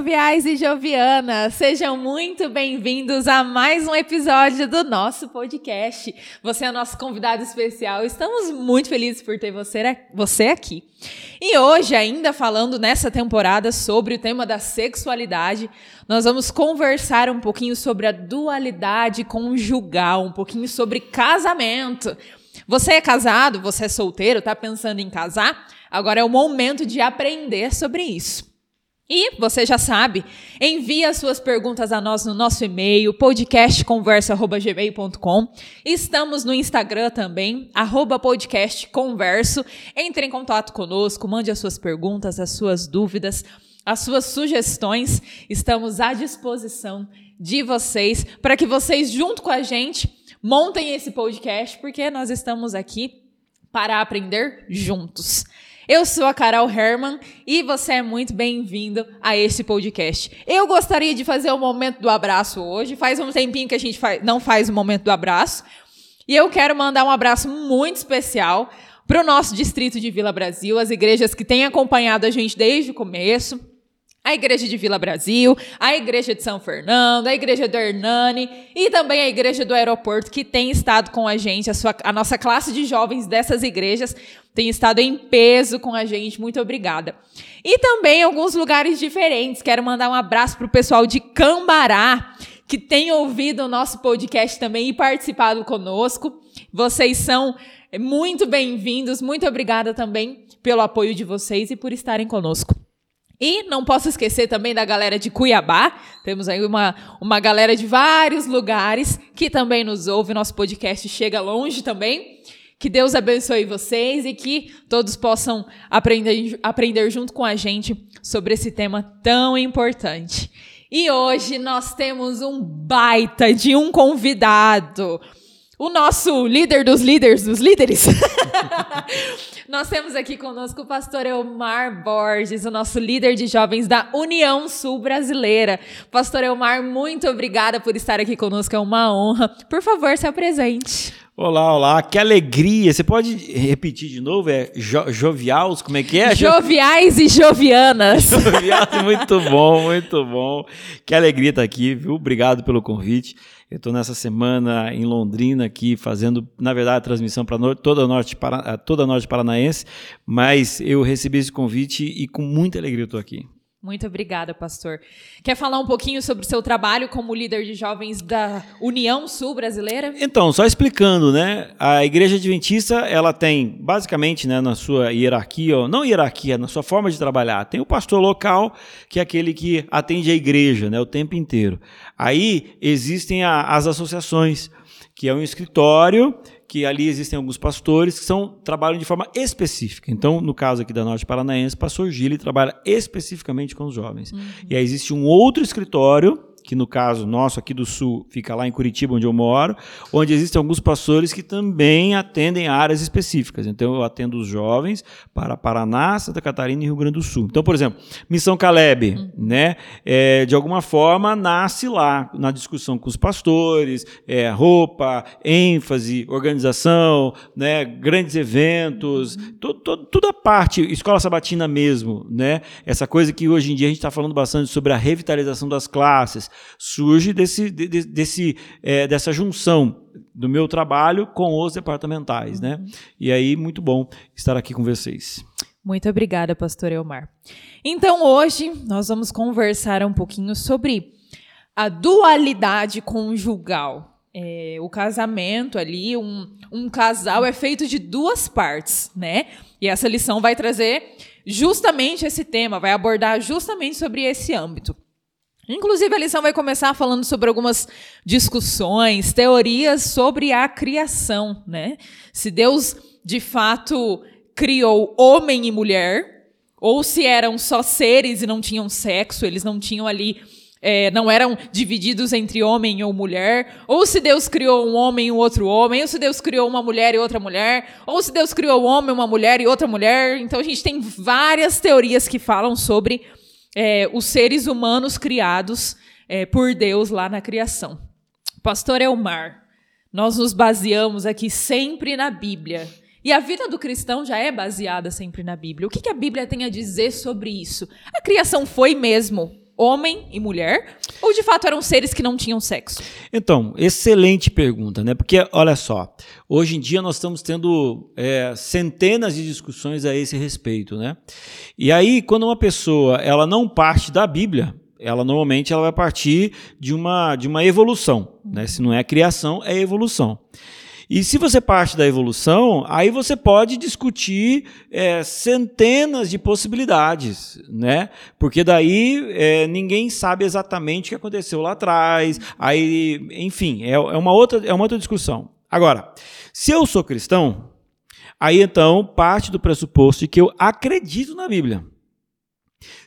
joviais e jovianas, sejam muito bem-vindos a mais um episódio do nosso podcast. Você é nosso convidado especial, estamos muito felizes por ter você, aqui. E hoje, ainda falando nessa temporada sobre o tema da sexualidade, nós vamos conversar um pouquinho sobre a dualidade conjugal, um pouquinho sobre casamento. Você é casado, você é solteiro, está pensando em casar? Agora é o momento de aprender sobre isso. E você já sabe, envie as suas perguntas a nós no nosso e-mail, podcastconversa.gmail.com. Estamos no Instagram também, podcastconverso. Entre em contato conosco, mande as suas perguntas, as suas dúvidas, as suas sugestões. Estamos à disposição de vocês para que vocês, junto com a gente, montem esse podcast, porque nós estamos aqui para aprender juntos. Eu sou a Carol Herman e você é muito bem-vindo a este podcast. Eu gostaria de fazer o momento do abraço hoje. Faz um tempinho que a gente faz, não faz o momento do abraço. E eu quero mandar um abraço muito especial para o nosso distrito de Vila Brasil, as igrejas que têm acompanhado a gente desde o começo a Igreja de Vila Brasil, a Igreja de São Fernando, a Igreja do Hernani e também a Igreja do Aeroporto, que tem estado com a gente, a, sua, a nossa classe de jovens dessas igrejas tem estado em peso com a gente. Muito obrigada. E também alguns lugares diferentes. Quero mandar um abraço para o pessoal de Cambará, que tem ouvido o nosso podcast também e participado conosco. Vocês são muito bem-vindos. Muito obrigada também pelo apoio de vocês e por estarem conosco. E não posso esquecer também da galera de Cuiabá. Temos aí uma, uma galera de vários lugares que também nos ouve. Nosso podcast chega longe também. Que Deus abençoe vocês e que todos possam aprender, aprender junto com a gente sobre esse tema tão importante. E hoje nós temos um baita de um convidado o nosso líder dos líderes dos líderes. Nós temos aqui conosco o pastor Elmar Borges, o nosso líder de jovens da União Sul Brasileira. Pastor Elmar, muito obrigada por estar aqui conosco, é uma honra. Por favor, se apresente. Olá, olá, que alegria. Você pode repetir de novo? É jo joviais, como é que é? Joviais e jovianas. Joviais, muito bom, muito bom. Que alegria estar aqui, viu? Obrigado pelo convite. Eu estou nessa semana em Londrina aqui fazendo, na verdade, a transmissão para toda a norte, para, toda a norte paranaense, mas eu recebi esse convite e com muita alegria estou aqui. Muito obrigada, pastor. Quer falar um pouquinho sobre o seu trabalho como líder de jovens da União Sul Brasileira? Então, só explicando, né? A Igreja Adventista, ela tem, basicamente, né, na sua hierarquia, ou não hierarquia, na sua forma de trabalhar, tem o pastor local, que é aquele que atende a igreja, né, o tempo inteiro. Aí existem a, as associações, que é um escritório que ali existem alguns pastores que são, trabalham de forma específica. Então, no caso aqui da Norte Paranaense, o pastor Gili trabalha especificamente com os jovens. Uhum. E aí existe um outro escritório que no caso nosso aqui do Sul fica lá em Curitiba, onde eu moro, onde existem alguns pastores que também atendem áreas específicas. Então eu atendo os jovens para Paraná, Santa Catarina e Rio Grande do Sul. Então, por exemplo, Missão Caleb, uhum. né, é, de alguma forma nasce lá na discussão com os pastores, é, roupa, ênfase, organização, né, grandes eventos, uhum. toda a parte, escola sabatina mesmo, né, essa coisa que hoje em dia a gente está falando bastante sobre a revitalização das classes, surge desse, de, desse, é, dessa junção do meu trabalho com os departamentais, né? E aí, muito bom estar aqui com vocês. Muito obrigada, pastor Elmar. Então, hoje nós vamos conversar um pouquinho sobre a dualidade conjugal. É, o casamento ali, um, um casal é feito de duas partes, né? E essa lição vai trazer justamente esse tema, vai abordar justamente sobre esse âmbito. Inclusive, a lição vai começar falando sobre algumas discussões, teorias sobre a criação, né? Se Deus de fato criou homem e mulher, ou se eram só seres e não tinham sexo, eles não tinham ali. É, não eram divididos entre homem ou mulher, ou se Deus criou um homem e outro homem, ou se Deus criou uma mulher e outra mulher, ou se Deus criou um homem, uma mulher e outra mulher. Então a gente tem várias teorias que falam sobre é, os seres humanos criados é, por Deus lá na criação. Pastor Elmar, nós nos baseamos aqui sempre na Bíblia. E a vida do cristão já é baseada sempre na Bíblia. O que, que a Bíblia tem a dizer sobre isso? A criação foi mesmo homem e mulher? Ou de fato eram seres que não tinham sexo? Então, excelente pergunta, né? Porque, olha só, hoje em dia nós estamos tendo é, centenas de discussões a esse respeito, né? E aí, quando uma pessoa ela não parte da Bíblia, ela normalmente ela vai partir de uma, de uma evolução, né? Se não é criação, é evolução. E se você parte da evolução, aí você pode discutir é, centenas de possibilidades, né? Porque daí é, ninguém sabe exatamente o que aconteceu lá atrás. Aí, enfim, é, é, uma outra, é uma outra discussão. Agora, se eu sou cristão, aí então parte do pressuposto de que eu acredito na Bíblia.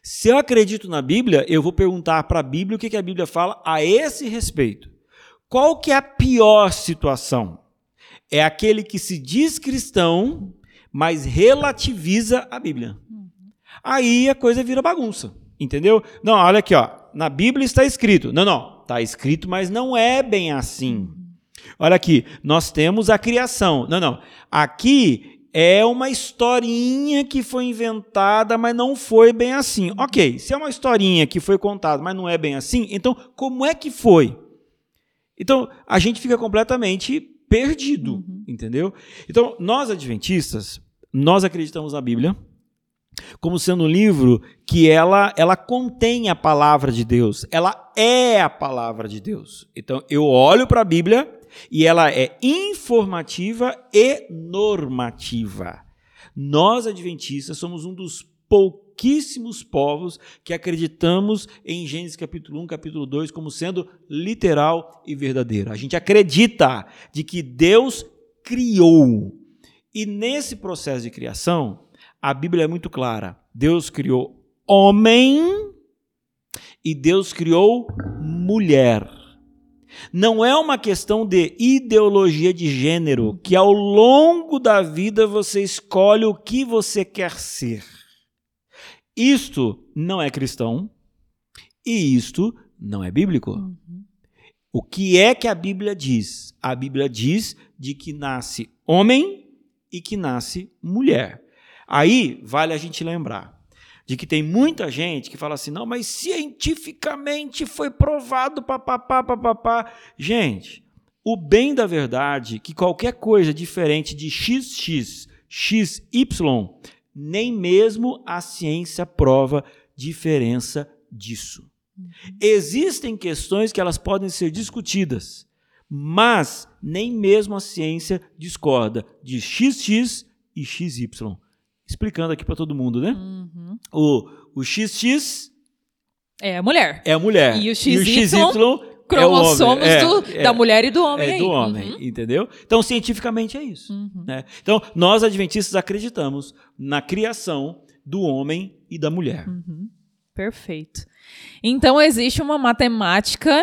Se eu acredito na Bíblia, eu vou perguntar para a Bíblia o que, que a Bíblia fala a esse respeito. Qual que é a pior situação? É aquele que se diz cristão, mas relativiza a Bíblia. Aí a coisa vira bagunça, entendeu? Não, olha aqui, ó, na Bíblia está escrito. Não, não, está escrito, mas não é bem assim. Olha aqui, nós temos a criação. Não, não. Aqui é uma historinha que foi inventada, mas não foi bem assim. Ok, se é uma historinha que foi contada, mas não é bem assim, então como é que foi? Então a gente fica completamente perdido, uhum. entendeu? Então, nós adventistas, nós acreditamos na Bíblia como sendo um livro que ela ela contém a palavra de Deus, ela é a palavra de Deus. Então, eu olho para a Bíblia e ela é informativa e normativa. Nós adventistas somos um dos poucos pouquíssimos povos que acreditamos em Gênesis capítulo 1, capítulo 2 como sendo literal e verdadeiro. A gente acredita de que Deus criou. E nesse processo de criação, a Bíblia é muito clara. Deus criou homem e Deus criou mulher. Não é uma questão de ideologia de gênero, que ao longo da vida você escolhe o que você quer ser. Isto não é cristão e isto não é bíblico. Uhum. O que é que a Bíblia diz? A Bíblia diz de que nasce homem e que nasce mulher. Aí vale a gente lembrar de que tem muita gente que fala assim: não, mas cientificamente foi provado, papapá, papapá. Gente, o bem da verdade que qualquer coisa diferente de XX, XY nem mesmo a ciência prova diferença disso. Uhum. Existem questões que elas podem ser discutidas, mas nem mesmo a ciência discorda de XX e XY. Explicando aqui para todo mundo, né? Uhum. O, o XX é a mulher. É a mulher. E o XY, e o XY cromossomos é, do, é, da mulher e do homem. É, do homem, uhum. entendeu? Então, cientificamente é isso. Uhum. Né? Então, nós adventistas acreditamos na criação do homem e da mulher. Uhum. Perfeito. Então, existe uma matemática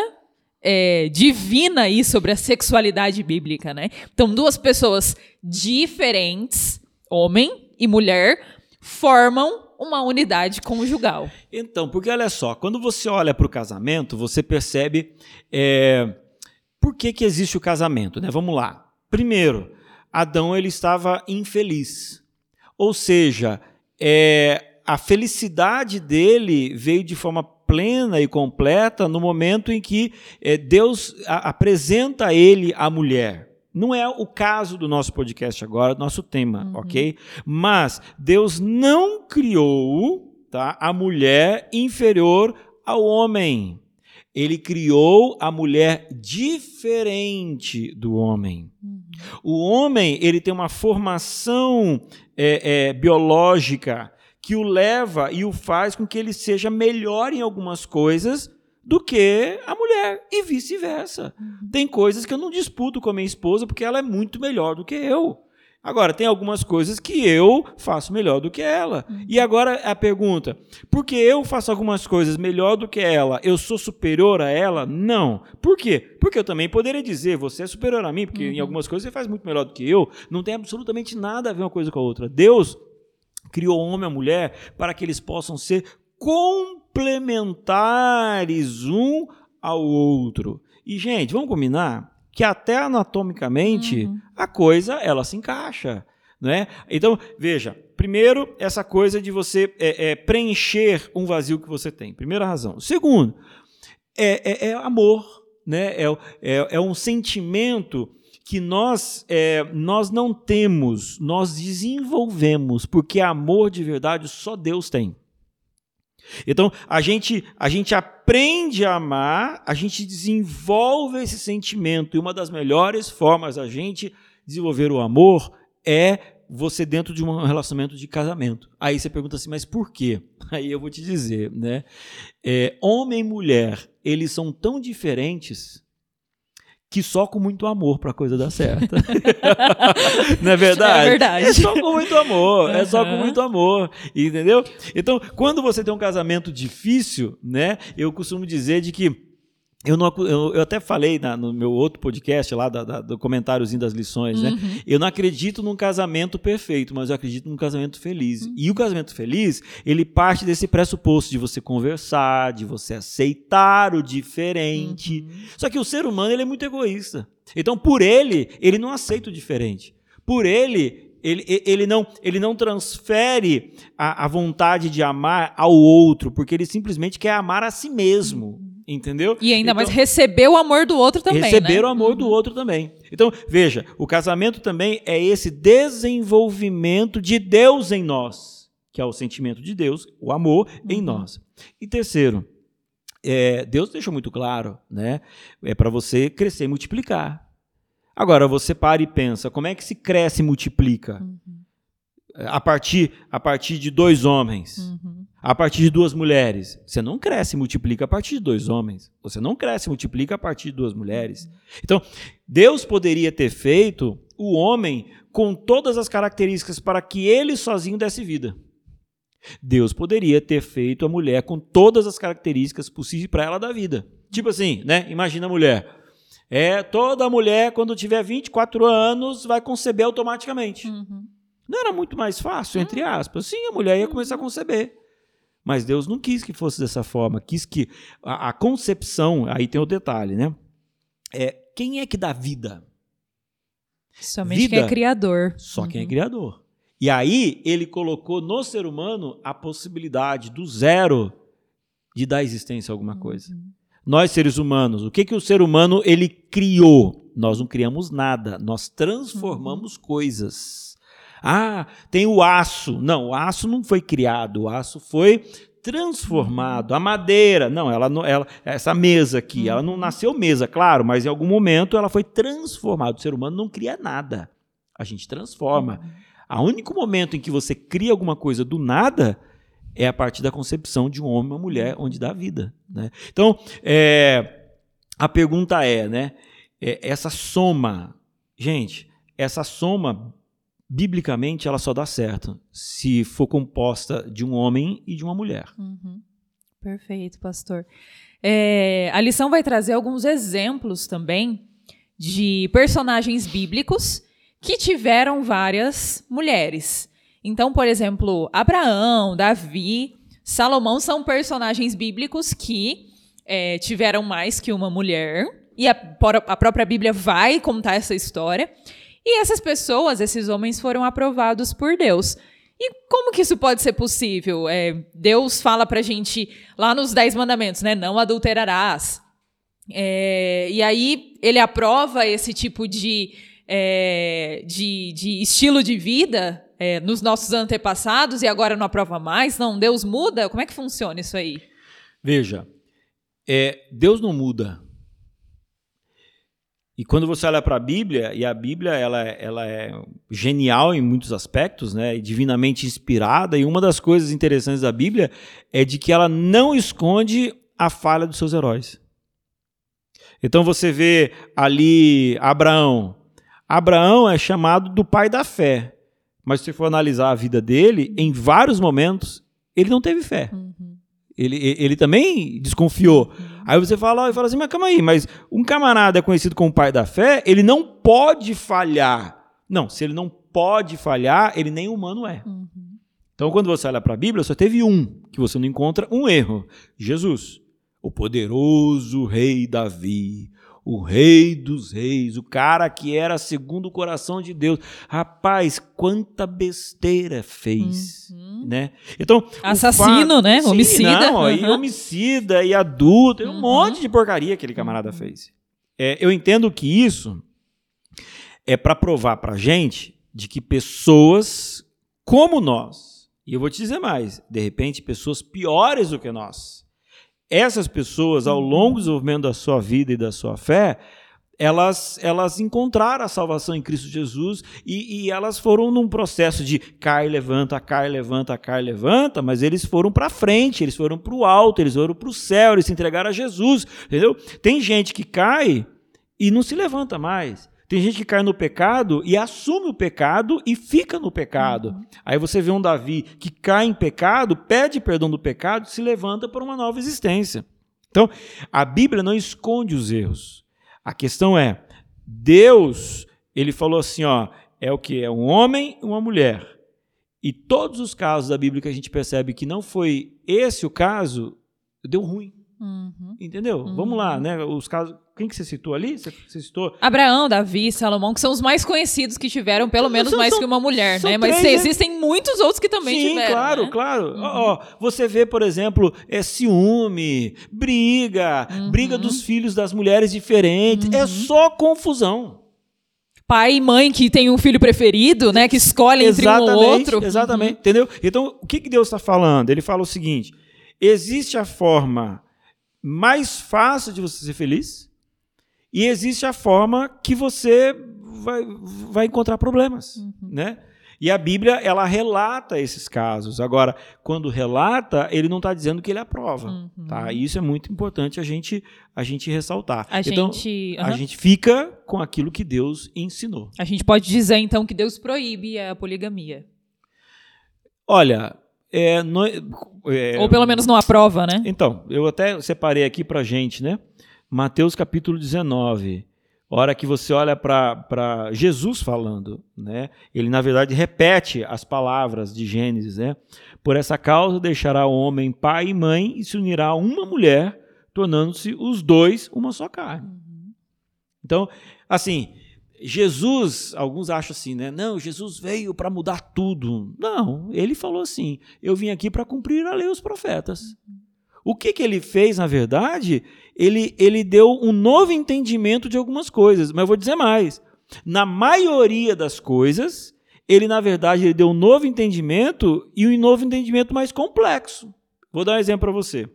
é, divina aí sobre a sexualidade bíblica, né? Então, duas pessoas diferentes, homem e mulher, formam uma unidade conjugal. Então, porque olha só, quando você olha para o casamento, você percebe é, por que, que existe o casamento, né? Vamos lá. Primeiro, Adão ele estava infeliz, ou seja, é, a felicidade dele veio de forma plena e completa no momento em que é, Deus a, apresenta a ele a mulher. Não é o caso do nosso podcast agora, do nosso tema, uhum. ok? Mas Deus não criou tá, a mulher inferior ao homem. Ele criou a mulher diferente do homem. Uhum. O homem ele tem uma formação é, é, biológica que o leva e o faz com que ele seja melhor em algumas coisas do que a mulher e vice-versa. Uhum. Tem coisas que eu não disputo com a minha esposa porque ela é muito melhor do que eu. Agora, tem algumas coisas que eu faço melhor do que ela. Uhum. E agora a pergunta: por que eu faço algumas coisas melhor do que ela, eu sou superior a ela? Não. Por quê? Porque eu também poderia dizer: você é superior a mim, porque uhum. em algumas coisas você faz muito melhor do que eu. Não tem absolutamente nada a ver uma coisa com a outra. Deus criou o homem e a mulher para que eles possam ser complementares um ao outro. E, gente, vamos combinar que até anatomicamente uhum. a coisa ela se encaixa. Né? Então, veja, primeiro, essa coisa de você é, é, preencher um vazio que você tem. Primeira razão. Segundo, é, é, é amor, né? é, é, é um sentimento que nós, é, nós não temos, nós desenvolvemos, porque amor de verdade só Deus tem. Então, a gente, a gente aprende a amar, a gente desenvolve esse sentimento, e uma das melhores formas da gente desenvolver o amor é você dentro de um relacionamento de casamento. Aí você pergunta assim, mas por quê? Aí eu vou te dizer, né? É, homem e mulher, eles são tão diferentes que só com muito amor para a coisa dar certo. Não é verdade? É verdade. É só com muito amor, uhum. é só com muito amor, entendeu? Então, quando você tem um casamento difícil, né, eu costumo dizer de que eu, não, eu, eu, até falei na, no meu outro podcast lá da, da, do comentáriozinho das lições, né? uhum. né? Eu não acredito num casamento perfeito, mas eu acredito num casamento feliz. Uhum. E o casamento feliz, ele parte desse pressuposto de você conversar, de você aceitar o diferente. Uhum. Só que o ser humano, ele é muito egoísta. Então, por ele, ele não aceita o diferente. Por ele, ele, ele, não, ele não transfere a, a vontade de amar ao outro, porque ele simplesmente quer amar a si mesmo. Entendeu? E ainda então, mais receber o amor do outro também. Receber né? o amor do uhum. outro também. Então, veja, o casamento também é esse desenvolvimento de Deus em nós, que é o sentimento de Deus, o amor uhum. em nós. E terceiro, é, Deus deixou muito claro, né? É para você crescer e multiplicar. Agora, você para e pensa, como é que se cresce e multiplica? Uhum. A partir, a partir de dois homens. Uhum a partir de duas mulheres. Você não cresce e multiplica a partir de dois homens. Você não cresce e multiplica a partir de duas mulheres. Então, Deus poderia ter feito o homem com todas as características para que ele sozinho desse vida. Deus poderia ter feito a mulher com todas as características possíveis para ela dar vida. Tipo assim, né? Imagina a mulher. É, toda mulher, quando tiver 24 anos, vai conceber automaticamente. Uhum. Não era muito mais fácil, entre aspas? Sim, a mulher ia começar a conceber. Mas Deus não quis que fosse dessa forma, quis que a, a concepção, aí tem o detalhe, né? É, quem é que dá vida? Somente vida, quem é criador. Só uhum. quem é uhum. criador. E aí ele colocou no ser humano a possibilidade do zero de dar existência a alguma coisa. Uhum. Nós seres humanos, o que que o ser humano ele criou? Nós não criamos nada, nós transformamos uhum. coisas. Ah, tem o aço. Não, o aço não foi criado, o aço foi transformado. A madeira, não, ela, ela essa mesa aqui, ela não nasceu mesa, claro, mas em algum momento ela foi transformada. O ser humano não cria nada. A gente transforma. O único momento em que você cria alguma coisa do nada é a partir da concepção de um homem e uma mulher, onde dá vida. Né? Então, é, a pergunta é, né? É, essa soma, gente, essa soma biblicamente ela só dá certo se for composta de um homem e de uma mulher. Uhum. Perfeito, pastor. É, a lição vai trazer alguns exemplos também de personagens bíblicos que tiveram várias mulheres. Então, por exemplo, Abraão, Davi, Salomão são personagens bíblicos que é, tiveram mais que uma mulher. E a, a própria Bíblia vai contar essa história. E essas pessoas, esses homens, foram aprovados por Deus. E como que isso pode ser possível? É, Deus fala pra gente lá nos Dez Mandamentos, né? Não adulterarás. É, e aí ele aprova esse tipo de, é, de, de, estilo de vida é, nos nossos antepassados e agora não aprova mais? Não, Deus muda? Como é que funciona isso aí? Veja, é, Deus não muda. E quando você olha para a Bíblia, e a Bíblia ela, ela é genial em muitos aspectos, né, e divinamente inspirada, e uma das coisas interessantes da Bíblia é de que ela não esconde a falha dos seus heróis. Então você vê ali Abraão. Abraão é chamado do pai da fé, mas se você for analisar a vida dele, em vários momentos ele não teve fé. Uhum. Ele, ele também desconfiou. Uhum. Aí você fala, e fala assim, mas calma aí, mas um camarada é conhecido como pai da fé, ele não pode falhar. Não, se ele não pode falhar, ele nem humano é. Uhum. Então, quando você olha para a Bíblia, só teve um que você não encontra um erro: Jesus, o poderoso rei Davi, o rei dos reis, o cara que era segundo o coração de Deus. Rapaz, quanta besteira fez, uhum. né? Então, assassino, fato, né? Sim, homicida, não, uhum. e homicida e adulto, uhum. um monte de porcaria aquele camarada uhum. fez. É, eu entendo que isso é para provar para gente de que pessoas como nós, e eu vou te dizer mais, de repente pessoas piores do que nós, essas pessoas, ao longo do desenvolvimento da sua vida e da sua fé, elas, elas encontraram a salvação em Cristo Jesus e, e elas foram num processo de cai, levanta, cai, levanta, cai, levanta, mas eles foram para frente, eles foram para o alto, eles foram para o céu, eles se entregaram a Jesus, entendeu? Tem gente que cai e não se levanta mais. Tem gente que cai no pecado e assume o pecado e fica no pecado. Uhum. Aí você vê um Davi que cai em pecado, pede perdão do pecado e se levanta para uma nova existência. Então, a Bíblia não esconde os erros. A questão é, Deus, ele falou assim, ó, é o que é um homem e uma mulher. E todos os casos da Bíblia que a gente percebe que não foi esse o caso, deu ruim. Uhum. Entendeu? Uhum. Vamos lá, né? Os casos quem que você citou ali? Você, você citou? Abraão, Davi, Salomão, que são os mais conhecidos que tiveram pelo menos são, mais são, que uma mulher, né? Mas três, né? existem muitos outros que também Sim, tiveram. Sim, claro, né? claro. Uhum. Ó, você vê, por exemplo, é ciúme, briga, uhum. briga dos filhos das mulheres diferentes. É uhum. Só confusão pai e mãe que tem um filho preferido, né? Que escolhem entre um ou outro. Exatamente, uhum. entendeu? Então, o que, que Deus está falando? Ele fala o seguinte: existe a forma mais fácil de você ser feliz e existe a forma que você vai, vai encontrar problemas, uhum. né? E a Bíblia, ela relata esses casos. Agora, quando relata, ele não está dizendo que ele aprova. Uhum. Tá? E isso é muito importante a gente, a gente ressaltar. A então, gente, uhum. a gente fica com aquilo que Deus ensinou. A gente pode dizer, então, que Deus proíbe a poligamia. Olha, é, não, é, Ou pelo menos não aprova, né? Então, eu até separei aqui para gente, né? Mateus capítulo 19. Hora que você olha para Jesus falando, né? Ele na verdade repete as palavras de Gênesis, né? Por essa causa deixará o homem pai e mãe e se unirá a uma mulher, tornando-se os dois uma só carne. Uhum. Então, assim, Jesus, alguns acham assim, né? Não, Jesus veio para mudar tudo. Não, ele falou assim: eu vim aqui para cumprir a lei dos profetas. O que, que ele fez, na verdade? Ele, ele deu um novo entendimento de algumas coisas. Mas eu vou dizer mais. Na maioria das coisas, ele, na verdade, ele deu um novo entendimento e um novo entendimento mais complexo. Vou dar um exemplo para você.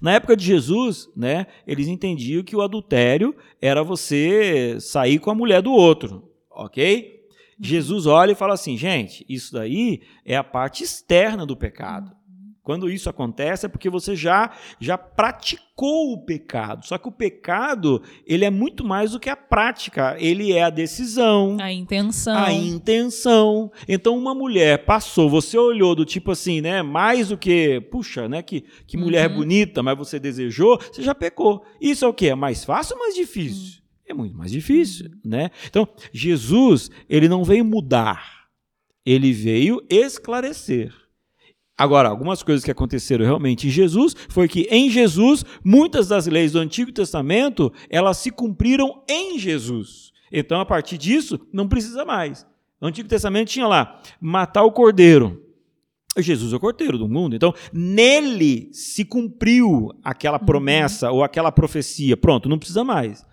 Na época de Jesus, né, eles entendiam que o adultério era você sair com a mulher do outro, ok? Jesus olha e fala assim, gente, isso daí é a parte externa do pecado. Quando isso acontece é porque você já já praticou o pecado. Só que o pecado, ele é muito mais do que a prática, ele é a decisão, a intenção. A intenção. Então uma mulher passou, você olhou do tipo assim, né, mais do que, puxa, né, que que mulher uhum. bonita, mas você desejou, você já pecou. Isso é o que é mais fácil ou mais difícil? Uhum. É muito mais difícil, né? Então, Jesus, ele não veio mudar. Ele veio esclarecer. Agora, algumas coisas que aconteceram realmente em Jesus foi que em Jesus muitas das leis do Antigo Testamento, elas se cumpriram em Jesus. Então, a partir disso, não precisa mais. O Antigo Testamento tinha lá matar o cordeiro. Jesus é o cordeiro do mundo. Então, nele se cumpriu aquela uhum. promessa ou aquela profecia. Pronto, não precisa mais.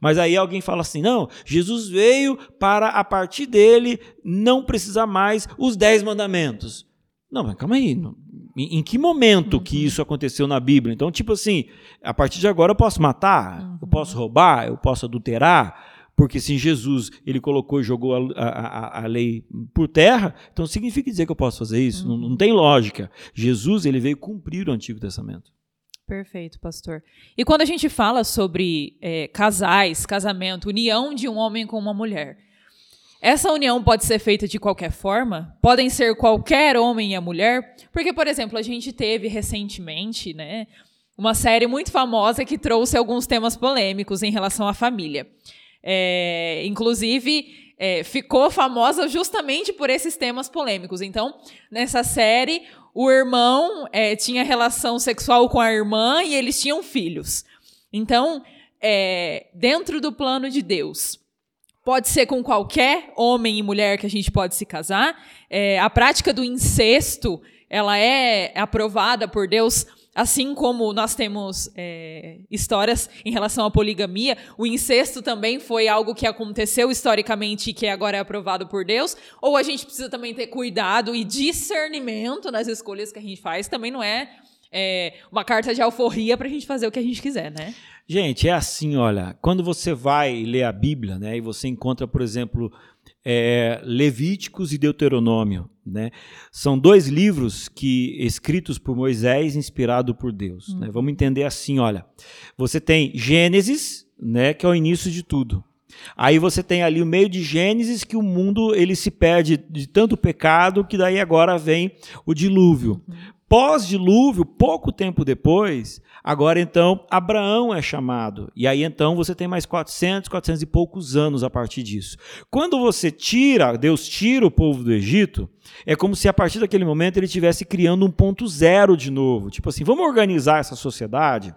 Mas aí alguém fala assim: não, Jesus veio para a partir dele não precisar mais os dez mandamentos. Não, mas calma aí. Em, em que momento uhum. que isso aconteceu na Bíblia? Então, tipo assim, a partir de agora eu posso matar, uhum. eu posso roubar, eu posso adulterar, porque se Jesus ele colocou e jogou a, a, a, lei por terra, então significa dizer que eu posso fazer isso? Uhum. Não, não, tem lógica. Jesus ele veio cumprir o Antigo Testamento. Perfeito, pastor. E quando a gente fala sobre é, casais, casamento, união de um homem com uma mulher, essa união pode ser feita de qualquer forma? Podem ser qualquer homem e a mulher? Porque, por exemplo, a gente teve recentemente, né, uma série muito famosa que trouxe alguns temas polêmicos em relação à família. É, inclusive, é, ficou famosa justamente por esses temas polêmicos. Então, nessa série, o irmão é, tinha relação sexual com a irmã e eles tinham filhos. Então, é, dentro do plano de Deus. Pode ser com qualquer homem e mulher que a gente pode se casar. É, a prática do incesto, ela é aprovada por Deus Assim como nós temos é, histórias em relação à poligamia, o incesto também foi algo que aconteceu historicamente e que agora é aprovado por Deus. Ou a gente precisa também ter cuidado e discernimento nas escolhas que a gente faz. Também não é, é uma carta de alforria para a gente fazer o que a gente quiser, né? Gente, é assim, olha, quando você vai ler a Bíblia, né, e você encontra, por exemplo, é, Levíticos e Deuteronômio. Né? São dois livros que escritos por Moisés, inspirado por Deus. Né? Hum. Vamos entender assim, olha. Você tem Gênesis, né, que é o início de tudo. Aí você tem ali o meio de Gênesis que o mundo ele se perde de tanto pecado que daí agora vem o dilúvio. Pós-dilúvio, pouco tempo depois, agora então Abraão é chamado. E aí então você tem mais 400, 400 e poucos anos a partir disso. Quando você tira, Deus tira o povo do Egito, é como se a partir daquele momento ele estivesse criando um ponto zero de novo. Tipo assim, vamos organizar essa sociedade?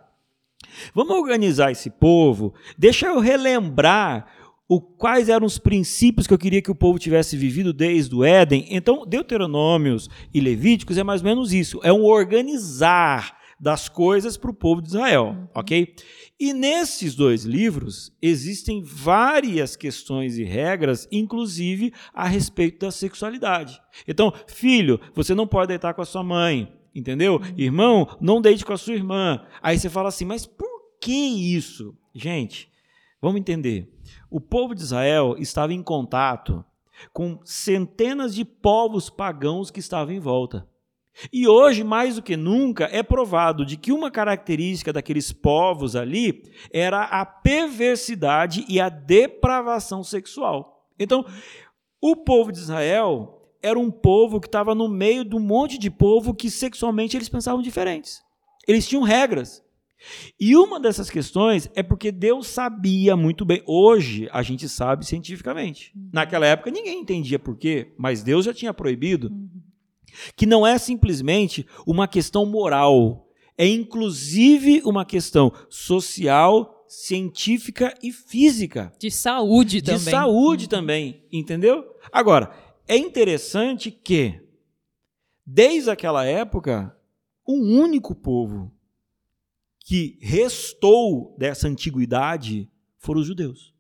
Vamos organizar esse povo? Deixa eu relembrar o, quais eram os princípios que eu queria que o povo tivesse vivido desde o Éden. Então, Deuteronômios e Levíticos é mais ou menos isso. É um organizar das coisas para o povo de Israel, uhum. ok? E nesses dois livros existem várias questões e regras, inclusive a respeito da sexualidade. Então, filho, você não pode deitar com a sua mãe, entendeu? Irmão, não deite com a sua irmã. Aí você fala assim, mas por que isso? Gente, vamos entender o povo de Israel estava em contato com centenas de povos pagãos que estavam em volta. E hoje, mais do que nunca, é provado de que uma característica daqueles povos ali era a perversidade e a depravação sexual. Então, o povo de Israel era um povo que estava no meio de um monte de povo que sexualmente eles pensavam diferentes. Eles tinham regras. E uma dessas questões é porque Deus sabia muito bem. Hoje a gente sabe cientificamente. Uhum. Naquela época ninguém entendia por quê, mas Deus já tinha proibido. Uhum. Que não é simplesmente uma questão moral, é inclusive uma questão social, científica e física. De saúde também. De saúde uhum. também, entendeu? Agora, é interessante que, desde aquela época, um único povo que restou dessa antiguidade foram os judeus.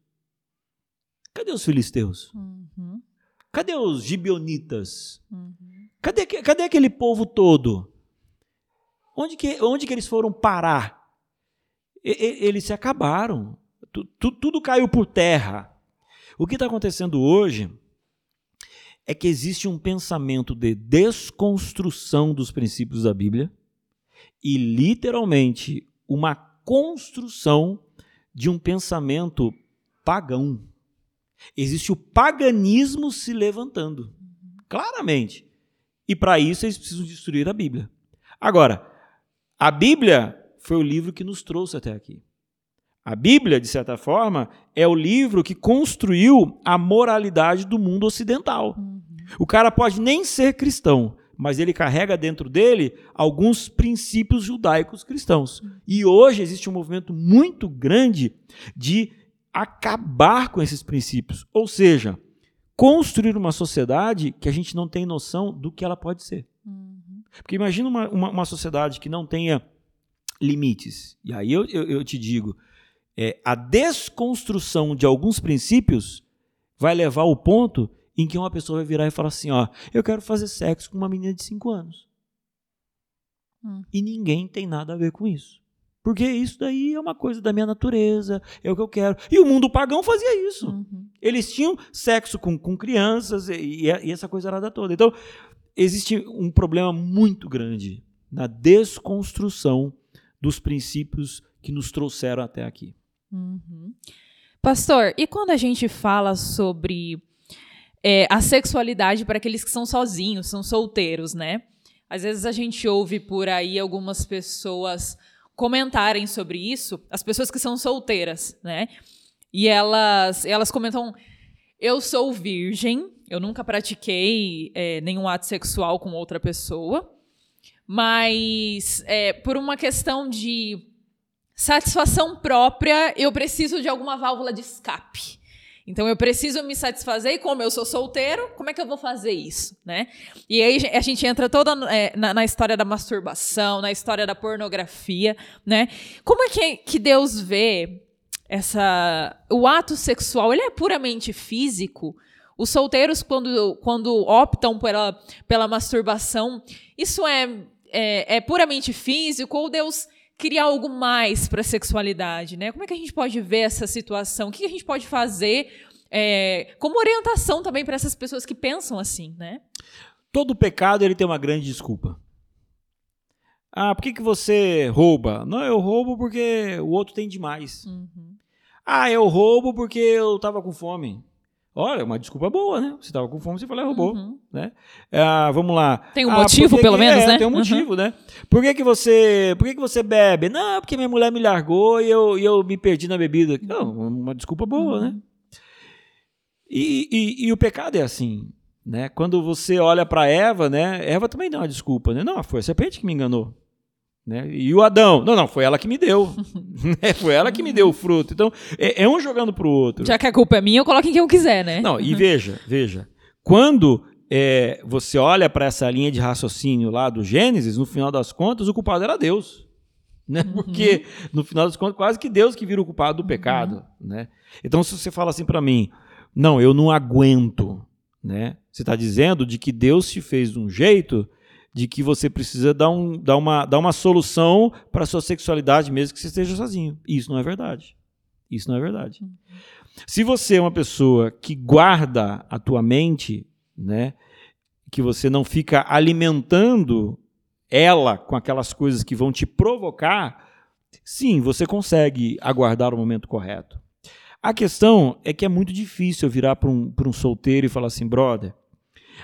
Cadê os filisteus? Uhum. Cadê os gibionitas? Uhum. Cadê, cadê aquele povo todo? Onde que, onde que eles foram parar? E, e, eles se acabaram. Tu, tu, tudo caiu por terra. O que está acontecendo hoje é que existe um pensamento de desconstrução dos princípios da Bíblia e, literalmente, uma construção de um pensamento pagão. Existe o paganismo se levantando, claramente. E para isso eles precisam destruir a Bíblia. Agora, a Bíblia foi o livro que nos trouxe até aqui. A Bíblia, de certa forma, é o livro que construiu a moralidade do mundo ocidental. O cara pode nem ser cristão, mas ele carrega dentro dele alguns princípios judaicos cristãos. E hoje existe um movimento muito grande de acabar com esses princípios, ou seja, construir uma sociedade que a gente não tem noção do que ela pode ser. Uhum. Porque imagina uma, uma, uma, sociedade que não tenha limites. E aí eu, eu, eu te digo, é, a desconstrução de alguns princípios vai levar ao ponto em que uma pessoa vai virar e falar assim: ó, eu quero fazer sexo com uma menina de 5 anos. Hum. E ninguém tem nada a ver com isso. Porque isso daí é uma coisa da minha natureza, é o que eu quero. E o mundo pagão fazia isso. Uhum. Eles tinham sexo com, com crianças e, e essa coisa era toda. Então, existe um problema muito grande na desconstrução dos princípios que nos trouxeram até aqui. Uhum. Pastor, e quando a gente fala sobre é, a sexualidade para aqueles que são sozinhos, são solteiros, né? Às vezes a gente ouve por aí algumas pessoas comentarem sobre isso, as pessoas que são solteiras, né? E elas, elas comentam: eu sou virgem, eu nunca pratiquei é, nenhum ato sexual com outra pessoa, mas é, por uma questão de satisfação própria, eu preciso de alguma válvula de escape. Então eu preciso me satisfazer e como eu sou solteiro, como é que eu vou fazer isso, né? E aí a gente entra toda é, na, na, história da masturbação, na história da pornografia, né? Como é que, que Deus vê essa o ato sexual? Ele é puramente físico? Os solteiros quando, quando optam pela, pela masturbação, isso é, é, é puramente físico ou Deus criar algo mais para a sexualidade, né? Como é que a gente pode ver essa situação? O que a gente pode fazer é, como orientação também para essas pessoas que pensam assim, né? Todo pecado ele tem uma grande desculpa. Ah, por que, que você rouba? Não, eu roubo porque o outro tem demais. Uhum. Ah, eu roubo porque eu estava com fome. Olha, uma desculpa boa, né? Você estava com fome, você falou, roubou, uhum. né? Ah, vamos lá. Tem um ah, motivo, pelo que, menos, é, né? Tem um motivo, uhum. né? Por que, que você, por que, que você bebe? Não, porque minha mulher me largou e eu, e eu me perdi na bebida. Não, uma desculpa boa, né? uhum. né? E, e, e, o pecado é assim, né? Quando você olha para Eva, né? Eva também dá uma desculpa, né? Não, foi a serpente que me enganou. Né? E o Adão, não, não, foi ela que me deu. Né? foi ela que me deu o fruto. Então, é, é um jogando pro outro. Já que a culpa é minha, eu coloco em quem eu quiser, né? Não, e veja, veja. Quando é, você olha para essa linha de raciocínio lá do Gênesis, no final das contas, o culpado era Deus. Né? Uhum. Porque, no final das contas, quase que Deus que vira o culpado do pecado. Uhum. Né? Então, se você fala assim para mim, não, eu não aguento, né? Você está dizendo de que Deus te fez de um jeito de que você precisa dar, um, dar, uma, dar uma solução para a sua sexualidade, mesmo que você esteja sozinho. Isso não é verdade. Isso não é verdade. Se você é uma pessoa que guarda a tua mente, né, que você não fica alimentando ela com aquelas coisas que vão te provocar, sim, você consegue aguardar o momento correto. A questão é que é muito difícil virar para um, um solteiro e falar assim, brother,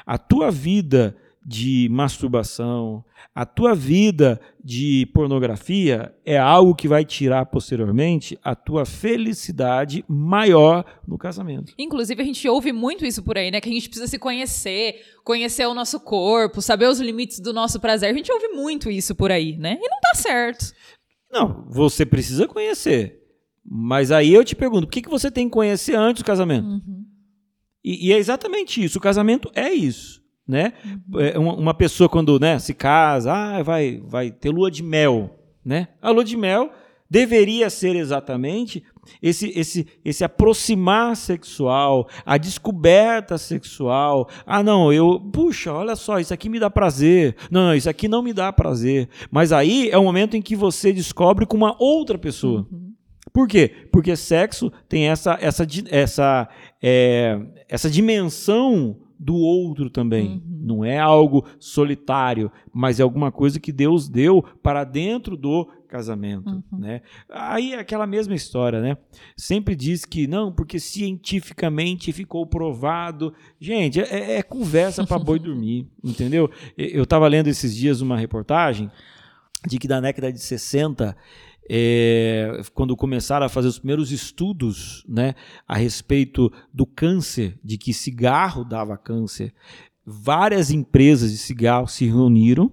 a tua vida de masturbação, a tua vida de pornografia é algo que vai tirar posteriormente a tua felicidade maior no casamento. Inclusive, a gente ouve muito isso por aí, né? Que a gente precisa se conhecer, conhecer o nosso corpo, saber os limites do nosso prazer. A gente ouve muito isso por aí, né? E não tá certo. Não, você precisa conhecer. Mas aí eu te pergunto, o que, que você tem que conhecer antes do casamento? Uhum. E, e é exatamente isso. O casamento é isso né? Uhum. É, uma, uma, pessoa quando né, se casa, ah, vai, vai ter lua de mel, né? A lua de mel deveria ser exatamente esse, esse, esse aproximar sexual, a descoberta sexual. Ah, não, eu, puxa, olha só, isso aqui me dá prazer. Não, não, isso aqui não me dá prazer. Mas aí é o momento em que você descobre com uma outra pessoa. Uhum. Por quê? Porque sexo tem essa, essa, essa, é, essa dimensão do outro também. Uhum. Não é algo solitário, mas é alguma coisa que Deus deu para dentro do casamento, uhum. né? Aí é aquela mesma história, né? Sempre diz que não, porque cientificamente ficou provado. Gente, é, é conversa para boi dormir, entendeu? Eu estava lendo esses dias uma reportagem de que da década de 60 é, quando começaram a fazer os primeiros estudos né, a respeito do câncer, de que cigarro dava câncer, várias empresas de cigarro se reuniram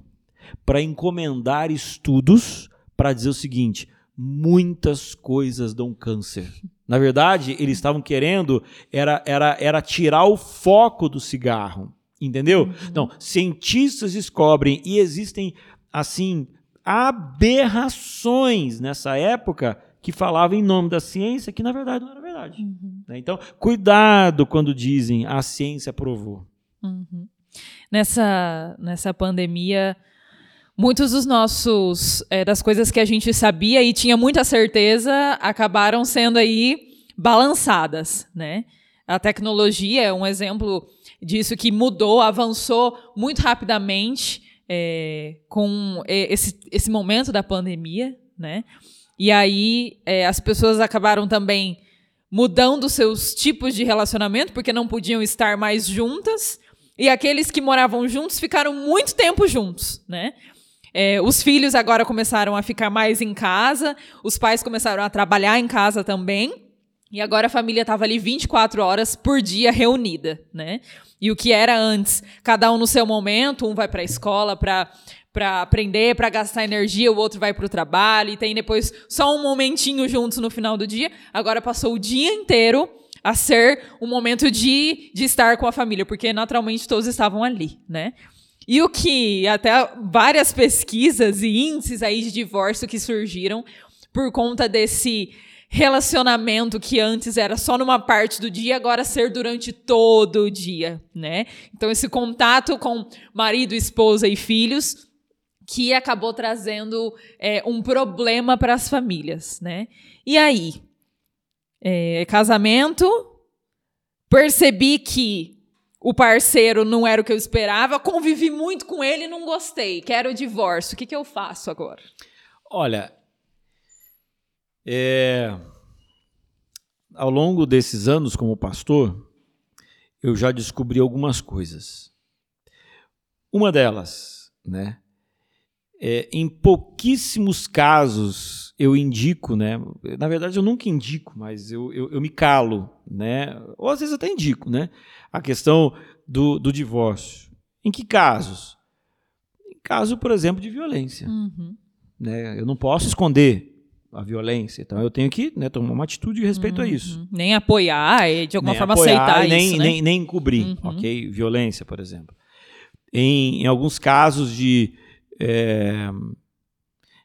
para encomendar estudos para dizer o seguinte: muitas coisas dão câncer. Na verdade, eles estavam querendo era, era, era tirar o foco do cigarro. Entendeu? Uhum. Então, cientistas descobrem e existem assim aberrações nessa época que falavam em nome da ciência que na verdade não era verdade. Uhum. Né? Então, cuidado quando dizem a ciência provou. Uhum. Nessa, nessa pandemia, muitos dos nossos é, das coisas que a gente sabia e tinha muita certeza acabaram sendo aí balançadas, né? A tecnologia é um exemplo disso que mudou, avançou muito rapidamente é, com esse, esse momento da pandemia, né? E aí é, as pessoas acabaram também mudando seus tipos de relacionamento porque não podiam estar mais juntas e aqueles que moravam juntos ficaram muito tempo juntos, né? É, os filhos agora começaram a ficar mais em casa, os pais começaram a trabalhar em casa também. E agora a família estava ali 24 horas por dia reunida, né? E o que era antes, cada um no seu momento, um vai para a escola para para aprender, para gastar energia, o outro vai para o trabalho e tem depois só um momentinho juntos no final do dia. Agora passou o dia inteiro a ser um momento de, de estar com a família, porque naturalmente todos estavam ali, né? E o que até várias pesquisas e índices aí de divórcio que surgiram por conta desse relacionamento que antes era só numa parte do dia, agora ser durante todo o dia, né? Então esse contato com marido, esposa e filhos que acabou trazendo é, um problema para as famílias, né? E aí, é, casamento, percebi que o parceiro não era o que eu esperava, convivi muito com ele e não gostei, quero o divórcio. O que, que eu faço agora? Olha, é, ao longo desses anos como pastor, eu já descobri algumas coisas. Uma delas, né? É, em pouquíssimos casos eu indico, né? Na verdade, eu nunca indico, mas eu, eu, eu, me calo, né? Ou às vezes até indico, né? A questão do, do divórcio. Em que casos? Em caso, por exemplo, de violência. Uhum. Né? Eu não posso esconder a violência. Então eu tenho que né, tomar uma atitude de respeito uhum. a isso. Nem apoiar e de alguma nem forma aceitar nem, isso. Né? Nem, nem encobrir, uhum. ok? Violência, por exemplo. Em, em alguns casos de. É,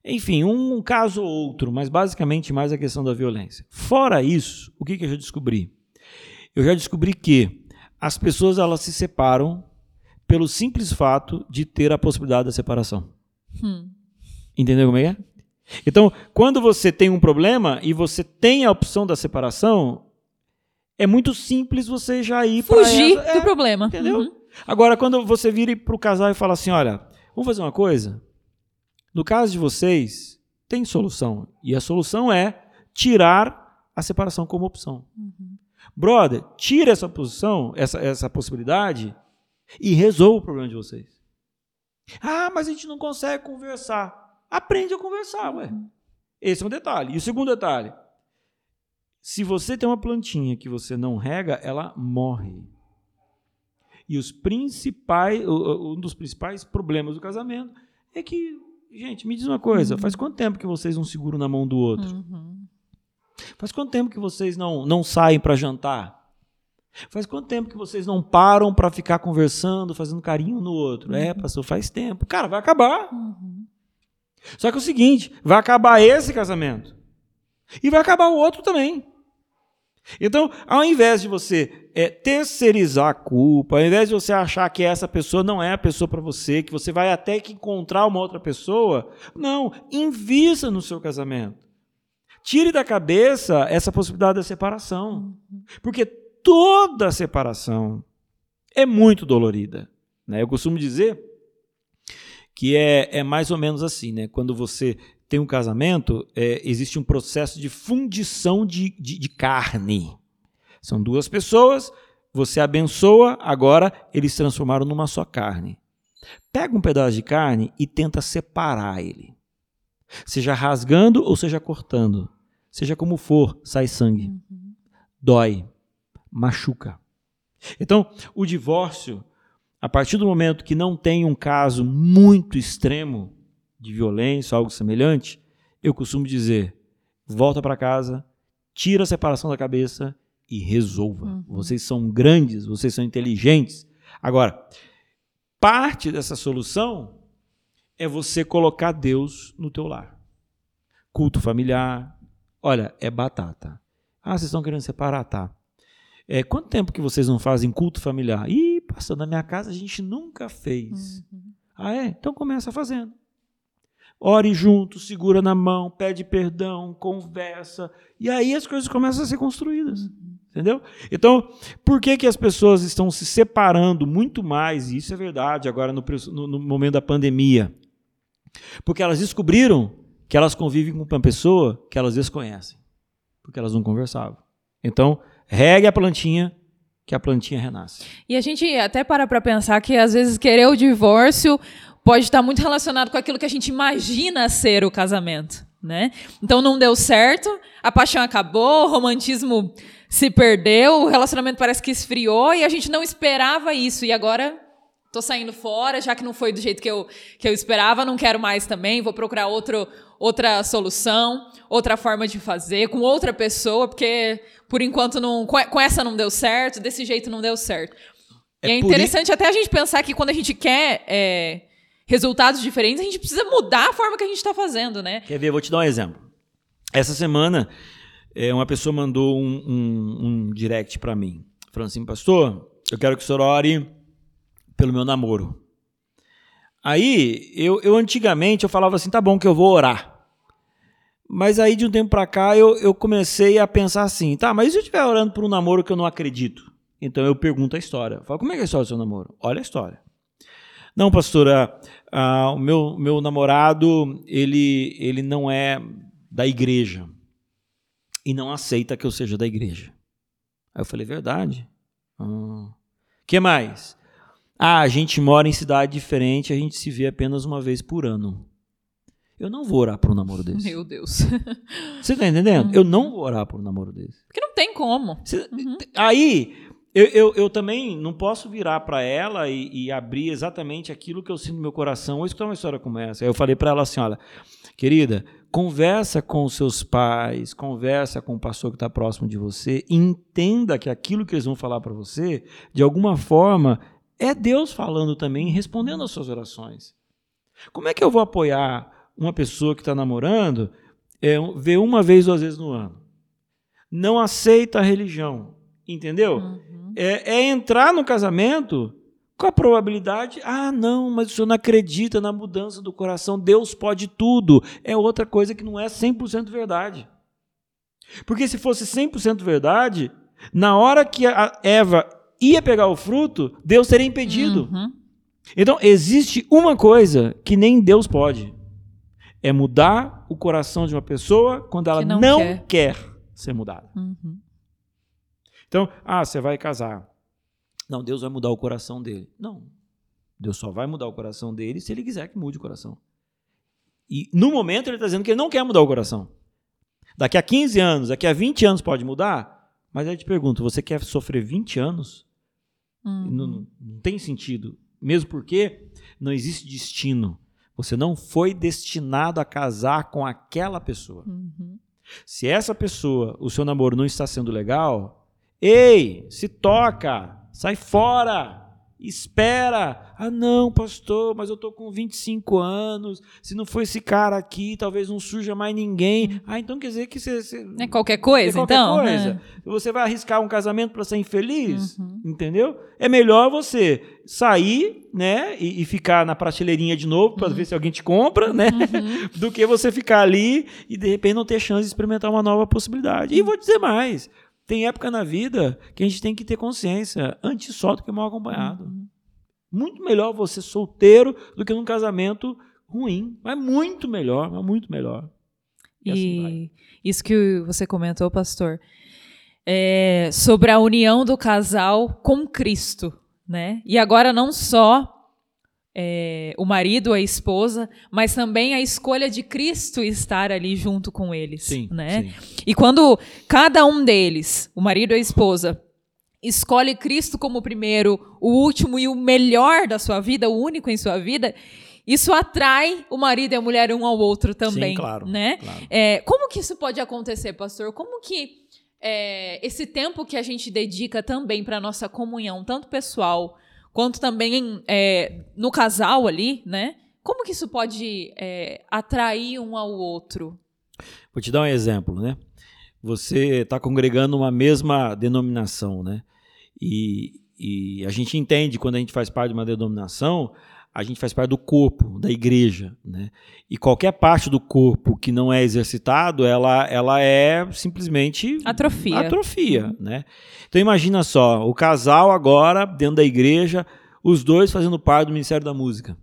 enfim, um, caso ou outro, mas basicamente mais a questão da violência. Fora isso, o que, que eu já descobri? Eu já descobri que as pessoas elas se separam pelo simples fato de ter a possibilidade da separação. Hum. Entendeu como é? Então, quando você tem um problema e você tem a opção da separação, é muito simples você já ir para fugir essa... do é, problema, entendeu? Uhum. Agora, quando você vira para o casal e fala assim, olha, vamos fazer uma coisa. No caso de vocês, tem solução e a solução é tirar a separação como opção. Uhum. Brother, tira essa posição, essa, essa possibilidade e resolva o problema de vocês. Ah, mas a gente não consegue conversar. Aprende a conversar, ué. Esse é um detalhe. E o segundo detalhe: se você tem uma plantinha que você não rega, ela morre. E os principais, um dos principais problemas do casamento é que, gente, me diz uma coisa: uhum. faz quanto tempo que vocês não seguram na mão do outro? Uhum. Faz quanto tempo que vocês não, não saem para jantar? Faz quanto tempo que vocês não param para ficar conversando, fazendo carinho no outro? É, uhum. É, pastor, faz tempo. Cara, vai acabar. Uhum. Só que é o seguinte: vai acabar esse casamento. E vai acabar o outro também. Então, ao invés de você é, terceirizar a culpa, ao invés de você achar que essa pessoa não é a pessoa para você, que você vai até que encontrar uma outra pessoa, não, invista no seu casamento. Tire da cabeça essa possibilidade da separação. Porque toda separação é muito dolorida. Né? Eu costumo dizer que é, é mais ou menos assim, né? Quando você tem um casamento, é, existe um processo de fundição de, de, de carne. São duas pessoas, você abençoa, agora eles se transformaram numa só carne. Pega um pedaço de carne e tenta separar ele. Seja rasgando ou seja cortando. Seja como for, sai sangue. Uhum. Dói. Machuca. Então, o divórcio a partir do momento que não tem um caso muito extremo de violência, algo semelhante, eu costumo dizer: volta para casa, tira a separação da cabeça e resolva. Uhum. Vocês são grandes, vocês são inteligentes. Agora, parte dessa solução é você colocar Deus no teu lar. Culto familiar. Olha, é batata. Ah, vocês estão querendo separar? Tá. É, quanto tempo que vocês não fazem culto familiar? Ih, pastor, na minha casa a gente nunca fez. Uhum. Ah, é? Então começa fazendo. Ore junto, segura na mão, pede perdão, conversa. E aí as coisas começam a ser construídas. Uhum. Entendeu? Então, por que, que as pessoas estão se separando muito mais, e isso é verdade agora no, no, no momento da pandemia? Porque elas descobriram que elas convivem com uma pessoa que elas desconhecem, porque elas não conversavam. Então, regue a plantinha, que a plantinha renasce. E a gente até para para pensar que às vezes querer o divórcio pode estar muito relacionado com aquilo que a gente imagina ser o casamento, né? Então não deu certo, a paixão acabou, o romantismo se perdeu, o relacionamento parece que esfriou e a gente não esperava isso e agora tô saindo fora, já que não foi do jeito que eu, que eu esperava, não quero mais também, vou procurar outro, outra solução, outra forma de fazer, com outra pessoa, porque por enquanto não, com essa não deu certo, desse jeito não deu certo. É e é interessante até a gente pensar que quando a gente quer é, resultados diferentes, a gente precisa mudar a forma que a gente está fazendo, né? Quer ver? Vou te dar um exemplo. Essa semana, é, uma pessoa mandou um, um, um direct para mim, falando assim, pastor, eu quero que o senhor ore pelo meu namoro. Aí, eu, eu antigamente eu falava assim, tá bom que eu vou orar. Mas aí de um tempo para cá eu, eu comecei a pensar assim, tá, mas e se eu estiver orando por um namoro que eu não acredito? Então eu pergunto a história. Eu falo, como é que é a história do seu namoro? Olha a história. Não, pastora, ah, o meu, meu namorado, ele, ele não é da igreja. E não aceita que eu seja da igreja. Aí eu falei, verdade. Ah. que mais? Ah, a gente mora em cidade diferente, a gente se vê apenas uma vez por ano. Eu não vou orar por um namoro desse. Meu Deus. Você tá entendendo? Uhum. Eu não vou orar por um namoro desse. Porque não tem como. Cê, uhum. Aí, eu, eu, eu, também não posso virar para ela e, e, abrir exatamente aquilo que eu sinto no meu coração ou escutar uma história como essa. Aí eu falei para ela assim: olha, querida, conversa com os seus pais, conversa com o pastor que está próximo de você, entenda que aquilo que eles vão falar para você, de alguma forma, é Deus falando também, respondendo às suas orações. Como é que eu vou apoiar uma pessoa que está namorando, é, vê uma vez, duas vezes no ano? Não aceita a religião, entendeu? Uhum. É, é entrar no casamento com a probabilidade, ah, não, mas o senhor não acredita na mudança do coração, Deus pode tudo. É outra coisa que não é 100% verdade. Porque se fosse 100% verdade, na hora que a Eva ia pegar o fruto, Deus teria impedido. Uhum. Então, existe uma coisa que nem Deus pode: é mudar o coração de uma pessoa quando ela não, não quer. quer. ser mudada. Uhum. Então, ah, você vai casar. Não, Deus vai mudar o coração dele. Não. Deus só vai mudar o coração dele se ele quiser que mude o coração. E no momento ele está dizendo que ele não quer mudar o coração. Daqui a 15 anos, daqui a 20 anos pode mudar? Mas aí eu te pergunto, você quer sofrer 20 anos? Uhum. Não, não tem sentido. Mesmo porque não existe destino. Você não foi destinado a casar com aquela pessoa. Uhum. Se essa pessoa, o seu namoro não está sendo legal, ei, se toca, sai fora. Espera! Ah, não, pastor, mas eu tô com 25 anos. Se não for esse cara aqui, talvez não surja mais ninguém. Ah, então quer dizer que você. você é qualquer coisa, é qualquer então? Coisa. É. Você vai arriscar um casamento para ser infeliz? Uhum. Entendeu? É melhor você sair, né, e, e ficar na prateleirinha de novo para uhum. ver se alguém te compra, né? Uhum. Do que você ficar ali e de repente não ter chance de experimentar uma nova possibilidade. E vou dizer mais. Tem época na vida que a gente tem que ter consciência, antes só do que mal acompanhado. Uhum. Muito melhor você solteiro do que num casamento ruim. Mas muito melhor, mas muito melhor. E, e assim isso que você comentou, pastor, é sobre a união do casal com Cristo, né? E agora não só é, o marido, a esposa, mas também a escolha de Cristo estar ali junto com eles. Sim, né? Sim. E quando cada um deles, o marido e a esposa, escolhe Cristo como o primeiro, o último e o melhor da sua vida, o único em sua vida, isso atrai o marido e a mulher um ao outro também. Sim, claro. Né? Claro. É, como que isso pode acontecer, pastor? Como que é, esse tempo que a gente dedica também para nossa comunhão, tanto pessoal quanto também é, no casal ali, né? Como que isso pode é, atrair um ao outro? Vou te dar um exemplo, né? Você está congregando uma mesma denominação, né? E, e a gente entende quando a gente faz parte de uma denominação, a gente faz parte do corpo, da igreja, né? E qualquer parte do corpo que não é exercitado, ela, ela é simplesmente atrofia, atrofia, uhum. né? Então imagina só, o casal agora dentro da igreja, os dois fazendo parte do ministério da música,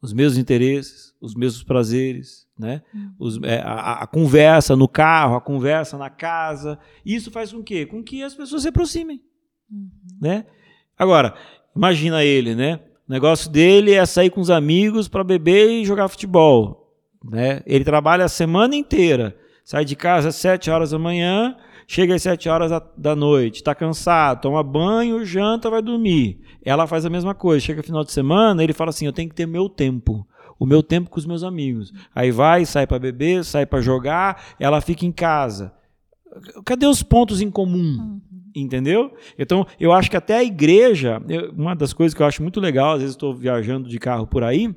os mesmos interesses, os mesmos prazeres, né? Uhum. Os, é, a, a, conversa no carro, a conversa na casa, isso faz com que, com que as pessoas se aproximem, uhum. né? Agora imagina ele, né? O negócio dele é sair com os amigos para beber e jogar futebol. Né? Ele trabalha a semana inteira. Sai de casa às 7 horas da manhã, chega às 7 horas da, da noite, está cansado, toma banho, janta, vai dormir. Ela faz a mesma coisa. Chega final de semana, ele fala assim: eu tenho que ter meu tempo o meu tempo com os meus amigos. Aí vai, sai para beber, sai para jogar, ela fica em casa. Cadê os pontos em comum? Uhum. Entendeu? Então, eu acho que até a igreja, eu, uma das coisas que eu acho muito legal, às vezes estou viajando de carro por aí,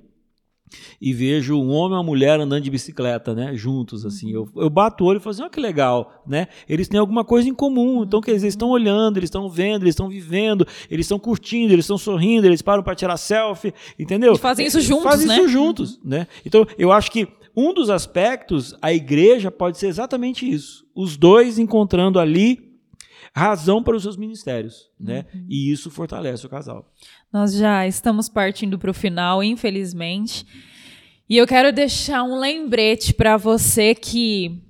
e vejo um homem e uma mulher andando de bicicleta, né, juntos assim. Eu, eu bato o olho e falo assim, olha que legal, né? Eles têm alguma coisa em comum. Então, quer dizer, eles estão olhando, eles estão vendo, eles estão vivendo, eles estão curtindo, eles estão sorrindo, eles param para tirar selfie, entendeu? E fazem isso juntos, fazem né? isso juntos, né? Então, eu acho que um dos aspectos, a igreja pode ser exatamente isso. Os dois encontrando ali razão para os seus ministérios, né? Uhum. E isso fortalece o casal. Nós já estamos partindo para o final, infelizmente. E eu quero deixar um lembrete para você que,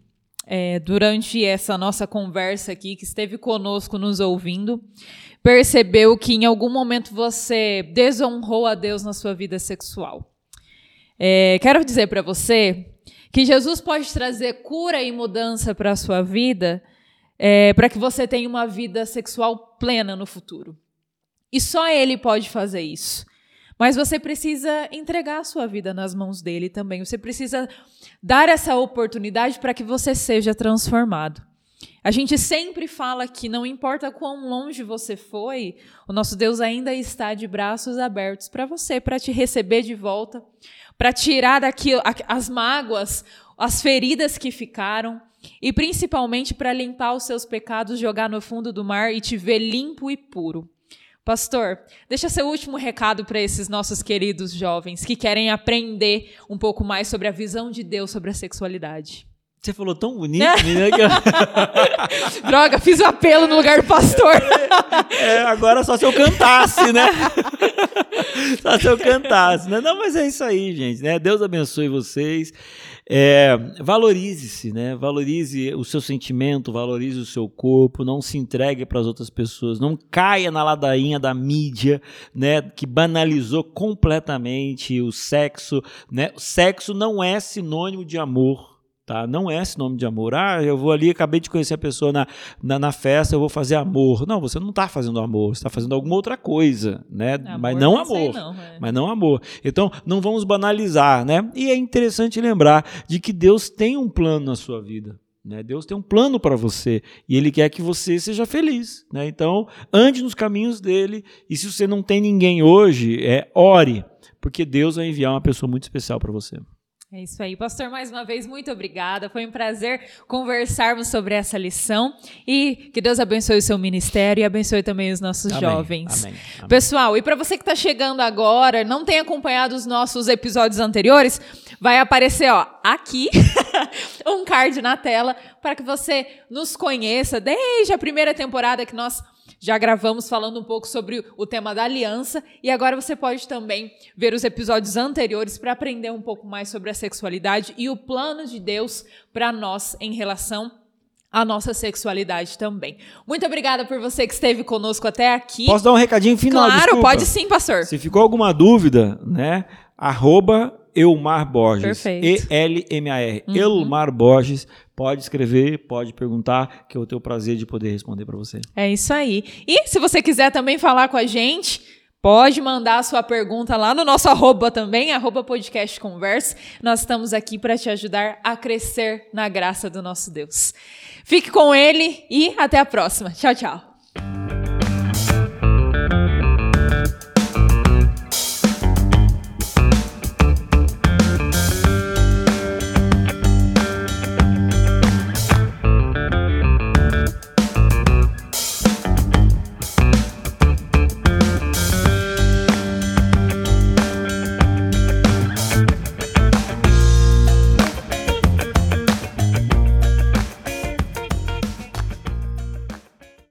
é, durante essa nossa conversa aqui, que esteve conosco nos ouvindo, percebeu que em algum momento você desonrou a Deus na sua vida sexual. É, quero dizer para você que Jesus pode trazer cura e mudança para a sua vida é, para que você tenha uma vida sexual plena no futuro. E só Ele pode fazer isso. Mas você precisa entregar a sua vida nas mãos dele também. Você precisa dar essa oportunidade para que você seja transformado. A gente sempre fala que não importa quão longe você foi, o nosso Deus ainda está de braços abertos para você, para te receber de volta, para tirar daqui as mágoas, as feridas que ficaram e principalmente para limpar os seus pecados, jogar no fundo do mar e te ver limpo e puro. Pastor, deixa seu último recado para esses nossos queridos jovens que querem aprender um pouco mais sobre a visão de Deus sobre a sexualidade. Você falou tão bonito, menina. Que... Droga, fiz o apelo no lugar do pastor. É, agora só se eu cantasse, né? Só se eu cantasse. Né? Não, mas é isso aí, gente. Né? Deus abençoe vocês. É, valorize-se, né? Valorize o seu sentimento, valorize o seu corpo, não se entregue para as outras pessoas, não caia na ladainha da mídia, né? Que banalizou completamente o sexo, né? O sexo não é sinônimo de amor. Tá? Não é esse nome de amor. Ah, eu vou ali, acabei de conhecer a pessoa na, na, na festa, eu vou fazer amor. Não, você não está fazendo amor, você está fazendo alguma outra coisa, né? Amor, mas não, amor. Não, é. Mas não amor. Então, não vamos banalizar, né? E é interessante lembrar de que Deus tem um plano na sua vida. Né? Deus tem um plano para você e Ele quer que você seja feliz. Né? Então, ande nos caminhos dele. E se você não tem ninguém hoje, é ore, porque Deus vai enviar uma pessoa muito especial para você. É isso aí. Pastor, mais uma vez, muito obrigada. Foi um prazer conversarmos sobre essa lição. E que Deus abençoe o seu ministério e abençoe também os nossos amém, jovens. Amém, amém. Pessoal, e para você que está chegando agora, não tem acompanhado os nossos episódios anteriores, vai aparecer ó, aqui um card na tela para que você nos conheça desde a primeira temporada que nós já gravamos falando um pouco sobre o tema da aliança e agora você pode também ver os episódios anteriores para aprender um pouco mais sobre a sexualidade e o plano de Deus para nós em relação à nossa sexualidade também. Muito obrigada por você que esteve conosco até aqui. Posso dar um recadinho final? Claro, desculpa. pode sim, pastor. Se ficou alguma dúvida, né? Arroba Elmar Borges. E-L-M-A-R. Uhum. Elmar Borges. Pode escrever, pode perguntar, que eu tenho o prazer de poder responder para você. É isso aí. E se você quiser também falar com a gente, pode mandar a sua pergunta lá no nosso arroba também, arroba. Nós estamos aqui para te ajudar a crescer na graça do nosso Deus. Fique com ele e até a próxima. Tchau, tchau.